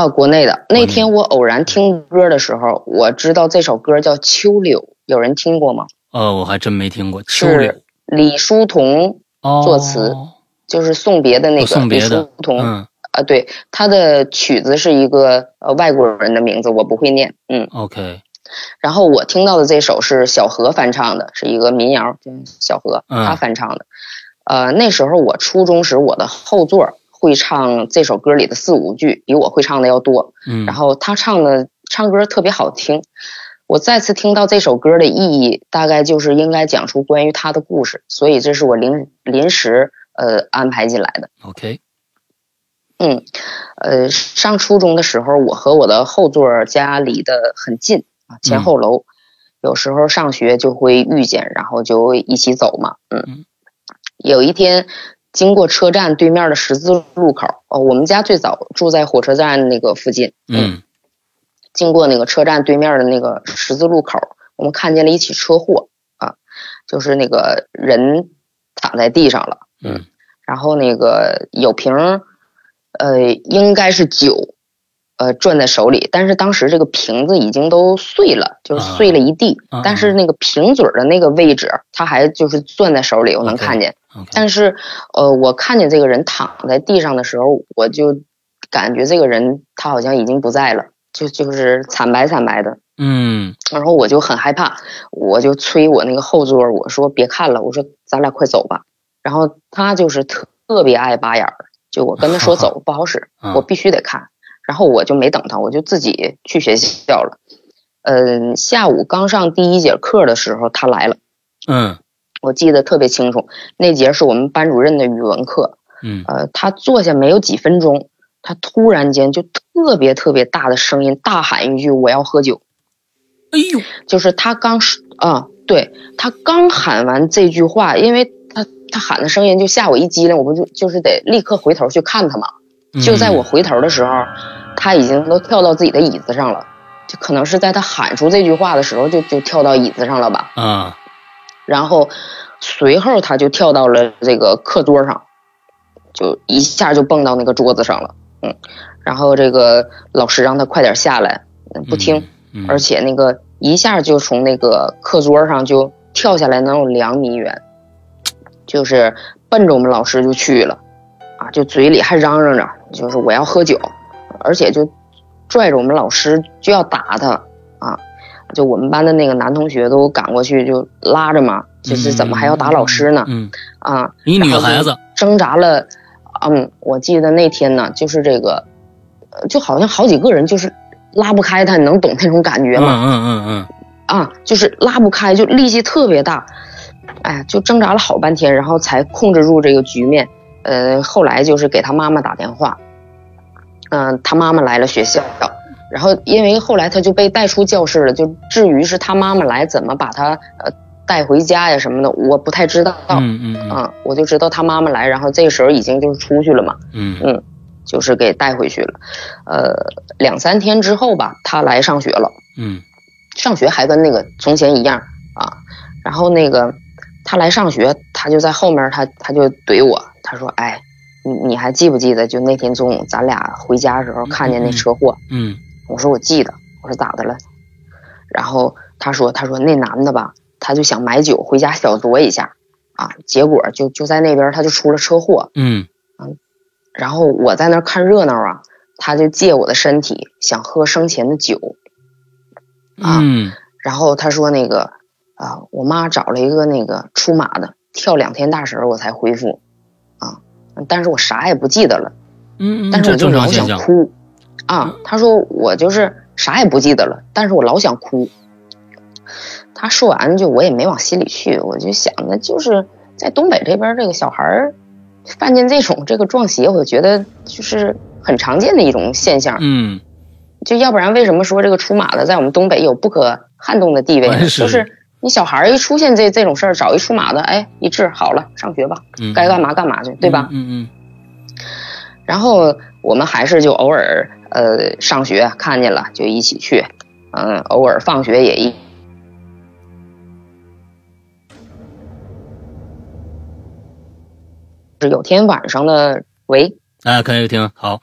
啊，国内的。那天我偶然听歌的时候，我知道这首歌叫《秋柳》，有人听过吗？呃，我还真没听过。秋柳李叔同作词，就是送别的那个李叔同。嗯啊，对，他的曲子是一个呃外国人的名字，我不会念。嗯，OK。然后我听到的这首是小何翻唱的，是一个民谣，小何他翻唱的。呃，那时候我初中时，我的后座会唱这首歌里的四五句，比我会唱的要多。嗯，然后他唱的唱歌特别好听。我再次听到这首歌的意义，大概就是应该讲出关于他的故事，所以这是我临临时呃安排进来的。OK，嗯，呃，上初中的时候，我和我的后座家离得很近啊，前后楼，有时候上学就会遇见，然后就一起走嘛。嗯，有一天经过车站对面的十字路口，哦，我们家最早住在火车站那个附近。嗯。经过那个车站对面的那个十字路口，我们看见了一起车祸啊，就是那个人躺在地上了，嗯，然后那个有瓶呃，应该是酒，呃，攥在手里，但是当时这个瓶子已经都碎了，就是碎了一地，但是那个瓶嘴的那个位置，他还就是攥在手里，我能看见，但是呃，我看见这个人躺在地上的时候，我就感觉这个人他好像已经不在了。就就是惨白惨白的，嗯，然后我就很害怕，我就催我那个后座，我说别看了，我说咱俩快走吧。然后他就是特特别爱拔眼儿，就我跟他说 *laughs* 走不好使，我必须得看。然后我就没等他，我就自己去学校了。嗯，下午刚上第一节课的时候，他来了。嗯，我记得特别清楚，那节是我们班主任的语文课。嗯，呃，他坐下没有几分钟。他突然间就特别特别大的声音大喊一句：“我要喝酒。”哎呦，就是他刚说啊，对他刚喊完这句话，因为他他喊的声音就吓我一激灵，我不就就是得立刻回头去看他嘛。就在我回头的时候，他已经都跳到自己的椅子上了，就可能是在他喊出这句话的时候就就跳到椅子上了吧。啊，然后随后他就跳到了这个课桌上，就一下就蹦到那个桌子上了。嗯，然后这个老师让他快点下来，不听，而且那个一下就从那个课桌上就跳下来，能有两米远，就是奔着我们老师就去了，啊，就嘴里还嚷嚷着，就是我要喝酒，而且就拽着我们老师就要打他，啊，就我们班的那个男同学都赶过去就拉着嘛，就是怎么还要打老师呢？嗯，啊，一女孩子挣扎了。嗯，我记得那天呢，就是这个，就好像好几个人就是拉不开他，你能懂那种感觉吗？嗯嗯嗯嗯。啊，就是拉不开，就力气特别大，哎，就挣扎了好半天，然后才控制住这个局面。呃，后来就是给他妈妈打电话，嗯，他妈妈来了学校，然后因为后来他就被带出教室了，就至于是他妈妈来怎么把他呃。带回家呀什么的，我不太知道。嗯嗯嗯，我就知道他妈妈来，然后这个时候已经就是出去了嘛。嗯嗯，就是给带回去了。呃，两三天之后吧，他来上学了。嗯，上学还跟那个从前一样啊。然后那个他来上学，他就在后面，他他就怼我，他说：“哎，你你还记不记得就那天中午咱俩回家的时候看见那车祸？”嗯，我说我记得。我说咋的了？然后他说：“他说那男的吧。”他就想买酒回家小酌一下，啊，结果就就在那边他就出了车祸，嗯嗯，然后我在那看热闹啊，他就借我的身体想喝生前的酒，啊，然后他说那个啊，我妈找了一个那个出马的，跳两天大绳我才恢复，啊，但是我啥也不记得了，嗯，但是我就老想哭，啊，他说我就是啥也不记得了，但是我老想哭。他说完就我也没往心里去，我就想那就是在东北这边这个小孩儿犯见这种这个撞邪，我觉得就是很常见的一种现象，嗯，就要不然为什么说这个出马的在我们东北有不可撼动的地位呢？就是。你小孩一出现这这种事儿，找一出马的，哎，一治好了，上学吧，该干嘛干嘛去，对吧？嗯嗯。然后我们还是就偶尔呃上学看见了就一起去，嗯，偶尔放学也一。是有天晚上的喂，哎，可以听好。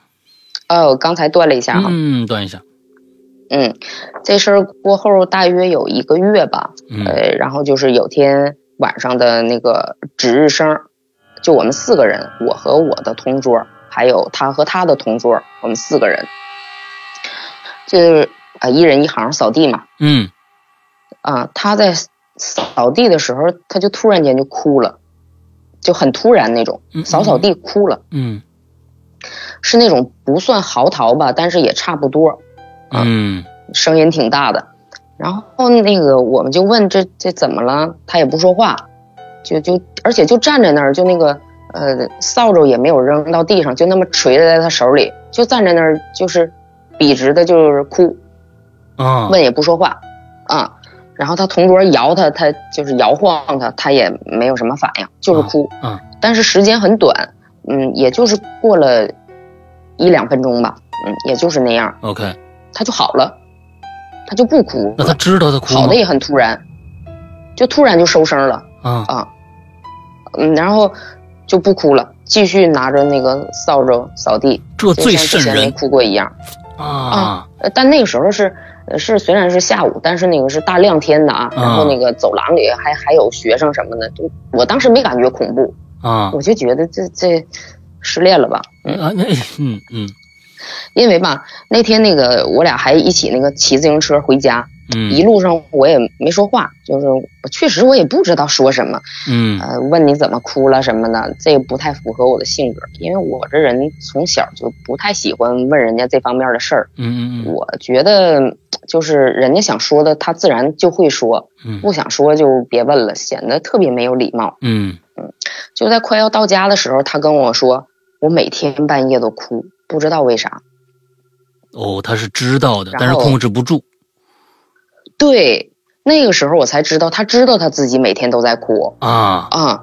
哦，刚才断了一下哈。嗯，断一下。嗯，这事儿过后大约有一个月吧，呃，然后就是有天晚上的那个值日生，就我们四个人，我和我的同桌，还有他和他的同桌，我们四个人，就是啊，一人一行扫地嘛。嗯，啊，他在扫地的时候，他就突然间就哭了，就很突然那种，扫扫地哭了。嗯，是那种不算嚎啕吧，但是也差不多。嗯，声音挺大的，然后那个我们就问这这怎么了？他也不说话，就就而且就站在那儿，就那个呃扫帚也没有扔到地上，就那么垂在他手里，就站在那儿，就是笔直的，就是哭，啊，问也不说话，啊，然后他同桌摇他，他就是摇晃他，他也没有什么反应，就是哭，啊，但是时间很短，嗯，也就是过了一两分钟吧，嗯，也就是那样，OK。他就好了，他就不哭。那他知道他哭好的也很突然，就突然就收声了。啊啊，嗯，然后就不哭了，继续拿着那个扫帚扫地，这最瘆人，没哭过一样。啊啊！但那个时候是是虽然是下午，但是那个是大亮天的啊。然后那个走廊里还还有学生什么的，就我当时没感觉恐怖啊，我就觉得这这失恋了吧？啊那嗯嗯。因为吧，那天那个我俩还一起那个骑自行车回家，嗯，一路上我也没说话，就是确实我也不知道说什么，嗯，呃，问你怎么哭了什么的，这个不太符合我的性格，因为我这人从小就不太喜欢问人家这方面的事儿，嗯嗯我觉得就是人家想说的，他自然就会说，嗯，不想说就别问了，显得特别没有礼貌，嗯。嗯，就在快要到家的时候，他跟我说，我每天半夜都哭。不知道为啥，哦，他是知道的，但是控制不住。对，那个时候我才知道，他知道他自己每天都在哭啊啊，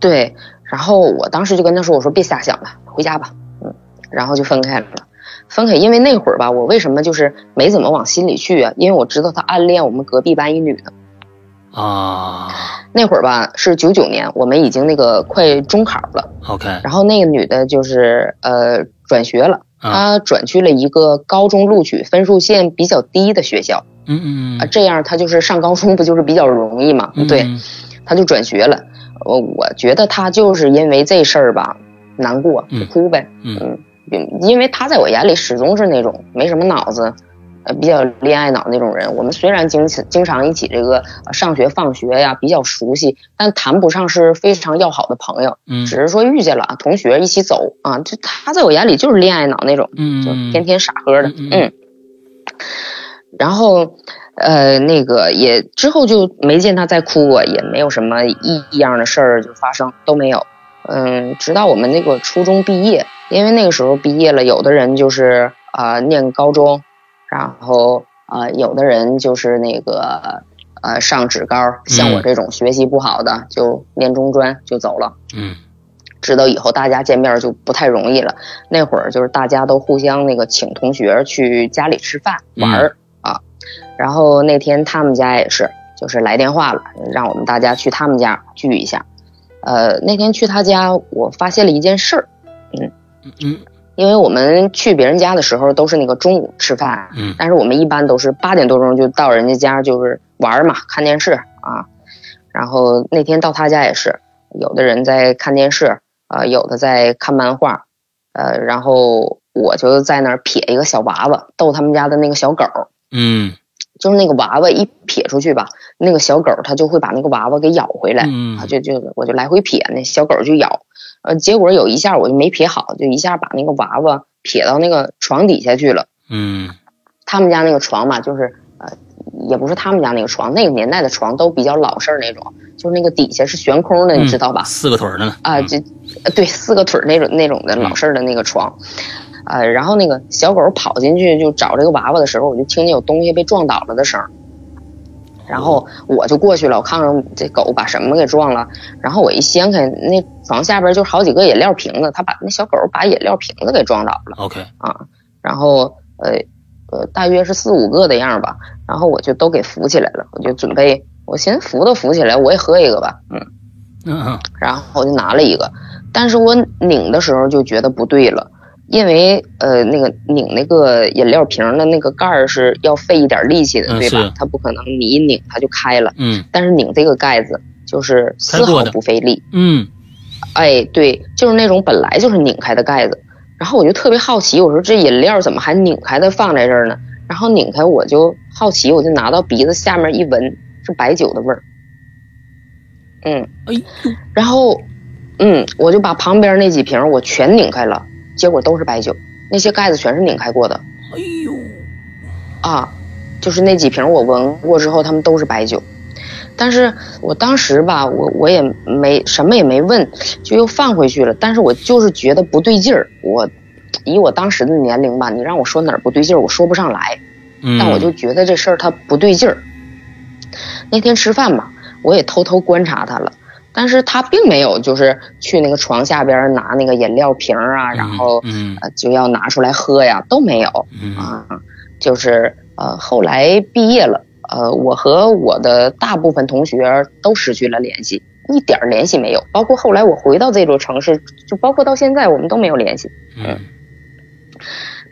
对。然后我当时就跟他说：“我说别瞎想了，回家吧。”嗯，然后就分开了。分开，因为那会儿吧，我为什么就是没怎么往心里去啊？因为我知道他暗恋我们隔壁班一女的啊。那会儿吧是九九年，我们已经那个快中考了。OK。然后那个女的就是呃。转学了，她转去了一个高中录取分数线比较低的学校。嗯嗯啊，这样他就是上高中不就是比较容易嘛？对，他就转学了。我我觉得他就是因为这事儿吧，难过就哭呗。嗯，因为他在我眼里始终是那种没什么脑子。呃，比较恋爱脑那种人，我们虽然经经常一起这个上学放学呀，比较熟悉，但谈不上是非常要好的朋友。嗯，只是说遇见了同学一起走啊，就他在我眼里就是恋爱脑那种，嗯，就天天傻呵的，嗯。然后，呃，那个也之后就没见他再哭过，也没有什么异样的事儿就发生都没有。嗯，直到我们那个初中毕业，因为那个时候毕业了，有的人就是啊念高中。然后啊，有的人就是那个呃上职高，像我这种学习不好的，就念中专就走了。嗯，知道以后大家见面就不太容易了。那会儿就是大家都互相那个请同学去家里吃饭玩儿啊。然后那天他们家也是，就是来电话了，让我们大家去他们家聚一下。呃，那天去他家，我发现了一件事儿。嗯嗯。因为我们去别人家的时候都是那个中午吃饭，嗯，但是我们一般都是八点多钟就到人家家，就是玩嘛，看电视啊。然后那天到他家也是，有的人在看电视，呃，有的在看漫画，呃，然后我就在那儿撇一个小娃娃逗他们家的那个小狗，嗯，就是那个娃娃一撇出去吧，那个小狗它就会把那个娃娃给咬回来，啊，就就我就来回撇，那小狗就咬，呃，结果有一下我就没撇好，就一下把那个娃娃撇到那个床底下去了。嗯，他们家那个床嘛，就是呃，也不是他们家那个床，那个年代的床都比较老式那种，就是那个底下是悬空的，你知道吧？四个腿的呢？啊，就对，四个腿那种那种的老式的那个床。呃，然后那个小狗跑进去就找这个娃娃的时候，我就听见有东西被撞倒了的声儿，然后我就过去了，我看看这狗把什么给撞了，然后我一掀开那床下边就好几个饮料瓶子，它把那小狗把饮料瓶子给撞倒了。OK 啊，然后呃呃大约是四五个的样吧，然后我就都给扶起来了，我就准备我寻思扶都扶起来，我也喝一个吧，嗯嗯，然后我就拿了一个，但是我拧的时候就觉得不对了。因为呃，那个拧那个饮料瓶的那个盖儿是要费一点力气的，对吧？它不可能你一拧它就开了。嗯。但是拧这个盖子就是丝毫不费力。嗯。哎，对，就是那种本来就是拧开的盖子。然后我就特别好奇，我说这饮料怎么还拧开的放在这儿呢？然后拧开我就好奇，我就拿到鼻子下面一闻，是白酒的味儿。嗯。哎。然后，嗯，我就把旁边那几瓶我全拧开了。结果都是白酒，那些盖子全是拧开过的。哎呦，啊，就是那几瓶我闻过之后，他们都是白酒。但是我当时吧，我我也没什么也没问，就又放回去了。但是我就是觉得不对劲儿。我以我当时的年龄吧，你让我说哪儿不对劲儿，我说不上来。但我就觉得这事儿它不对劲儿。那天吃饭嘛，我也偷偷观察他了。但是他并没有，就是去那个床下边拿那个饮料瓶啊，然后呃就要拿出来喝呀，都没有啊。就是呃后来毕业了，呃我和我的大部分同学都失去了联系，一点联系没有。包括后来我回到这座城市，就包括到现在我们都没有联系。嗯，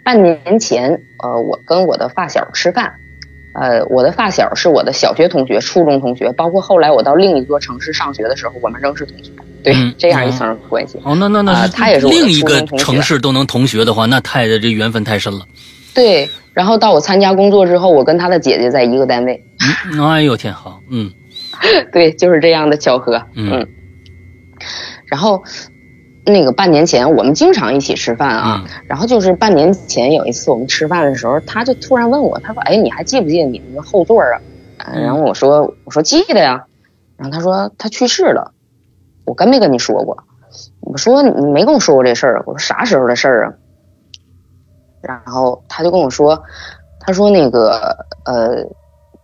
半年前，呃我跟我的发小吃饭。呃，我的发小是我的小学同学、初中同学，包括后来我到另一座城市上学的时候，我们仍是同学。对，这样一层关系。哦，那那那他也是另一个城市都能同学的话，那太这缘分太深了。对，然后到我参加工作之后，我跟他的姐姐在一个单位。嗯哎呦天好，嗯，*laughs* 对，就是这样的巧合。嗯，然后。那个半年前我们经常一起吃饭啊，然后就是半年前有一次我们吃饭的时候，他就突然问我，他说：“哎，你还记不记得你那个后座啊？”然后我说：“我说记得呀。”然后他说：“他去世了。”我跟没跟你说过？我说你没跟我说过这事儿。我说啥时候的事儿啊？然后他就跟我说：“他说那个呃，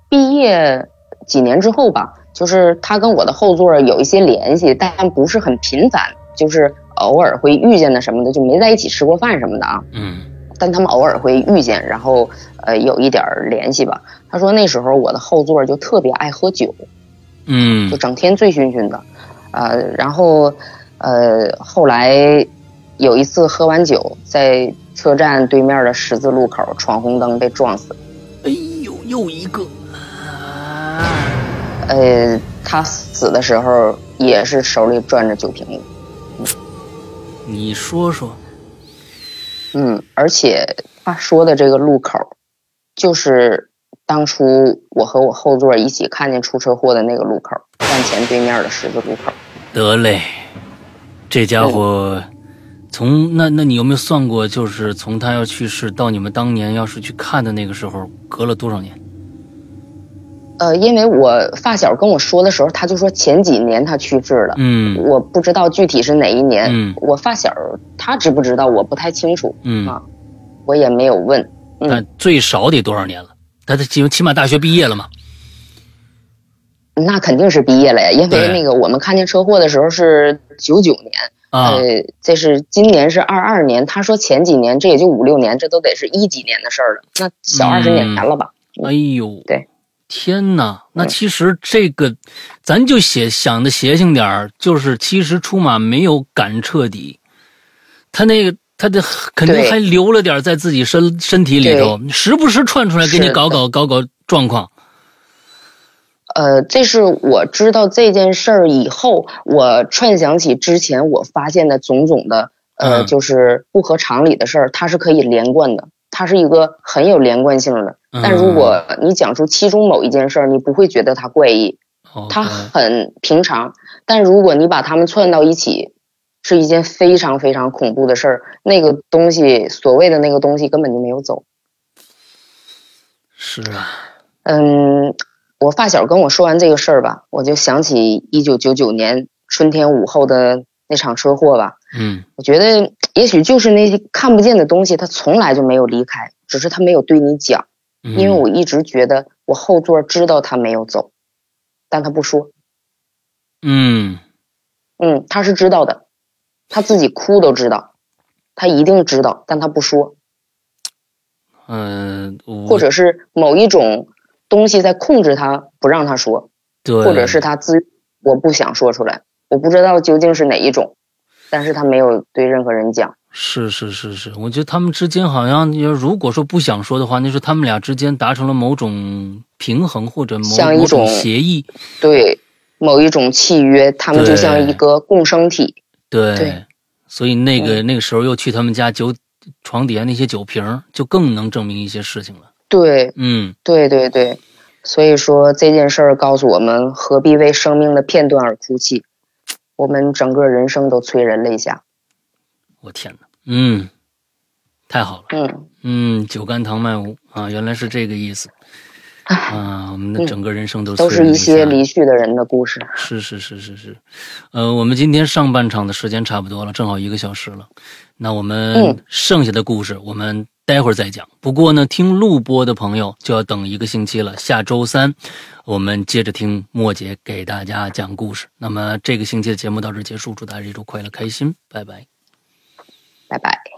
毕业几年之后吧，就是他跟我的后座有一些联系，但不是很频繁，就是。”偶尔会遇见的什么的，就没在一起吃过饭什么的啊。嗯，但他们偶尔会遇见，然后呃有一点联系吧。他说那时候我的后座就特别爱喝酒，嗯，就整天醉醺醺的，呃，然后呃后来有一次喝完酒，在车站对面的十字路口闯红灯被撞死。哎呦，又一个。呃，他死的时候也是手里攥着酒瓶子。你说说，嗯，而且他说的这个路口，就是当初我和我后座一起看见出车祸的那个路口，站前对面的十字路口。得嘞，这家伙从那那你有没有算过，就是从他要去世到你们当年要是去看的那个时候，隔了多少年？呃，因为我发小跟我说的时候，他就说前几年他去世了。嗯，我不知道具体是哪一年。嗯，我发小他知不知道，我不太清楚。嗯啊，我也没有问。那最少得多少年了？他起起码大学毕业了嘛？那肯定是毕业了呀，因为那个我们看见车祸的时候是九九年。啊，呃，这是今年是二二年。他说前几年，这也就五六年，这都得是一几年的事儿了。那小二十年前了吧？哎呦，对。天哪，那其实这个，咱就写想的邪性点儿，就是其实出马没有赶彻底，他那个他的肯定还留了点在自己身身体里头，时不时窜出来给你搞搞搞搞状况。呃，这是我知道这件事儿以后，我串想起之前我发现的种种的，呃，就是不合常理的事儿，它是可以连贯的。它是一个很有连贯性的。但如果你讲出其中某一件事儿，你不会觉得它怪异，它很平常。但如果你把它们串到一起，是一件非常非常恐怖的事儿。那个东西，所谓的那个东西根本就没有走。是啊。嗯，我发小跟我说完这个事儿吧，我就想起一九九九年春天午后的那场车祸吧。嗯。我觉得也许就是那些看不见的东西，他从来就没有离开，只是他没有对你讲。因为我一直觉得我后座知道他没有走，但他不说。嗯，嗯，他是知道的，他自己哭都知道，他一定知道，但他不说。嗯，或者是某一种东西在控制他，不让他说。对。或者是他自我不想说出来，我不知道究竟是哪一种，但是他没有对任何人讲。是是是是，我觉得他们之间好像，如果说不想说的话，那是他们俩之间达成了某种平衡或者某某种协议，对，某一种契约，他们就像一个共生体。对，所以那个那个时候又去他们家酒床底下那些酒瓶，就更能证明一些事情了。对，嗯，对对对，所以说这件事儿告诉我们，何必为生命的片段而哭泣？我们整个人生都催人泪下。我天哪！嗯，太好了。嗯嗯，酒干倘卖无啊，原来是这个意思。啊，我们的整个人生都都是一些离去的人的故事。是是是是是，呃，我们今天上半场的时间差不多了，正好一个小时了。那我们剩下的故事，我们待会儿再讲。不过呢，听录播的朋友就要等一个星期了。下周三，我们接着听莫姐给大家讲故事。那么这个星期的节目到这结束，祝大家一周快乐开心，拜拜。拜拜。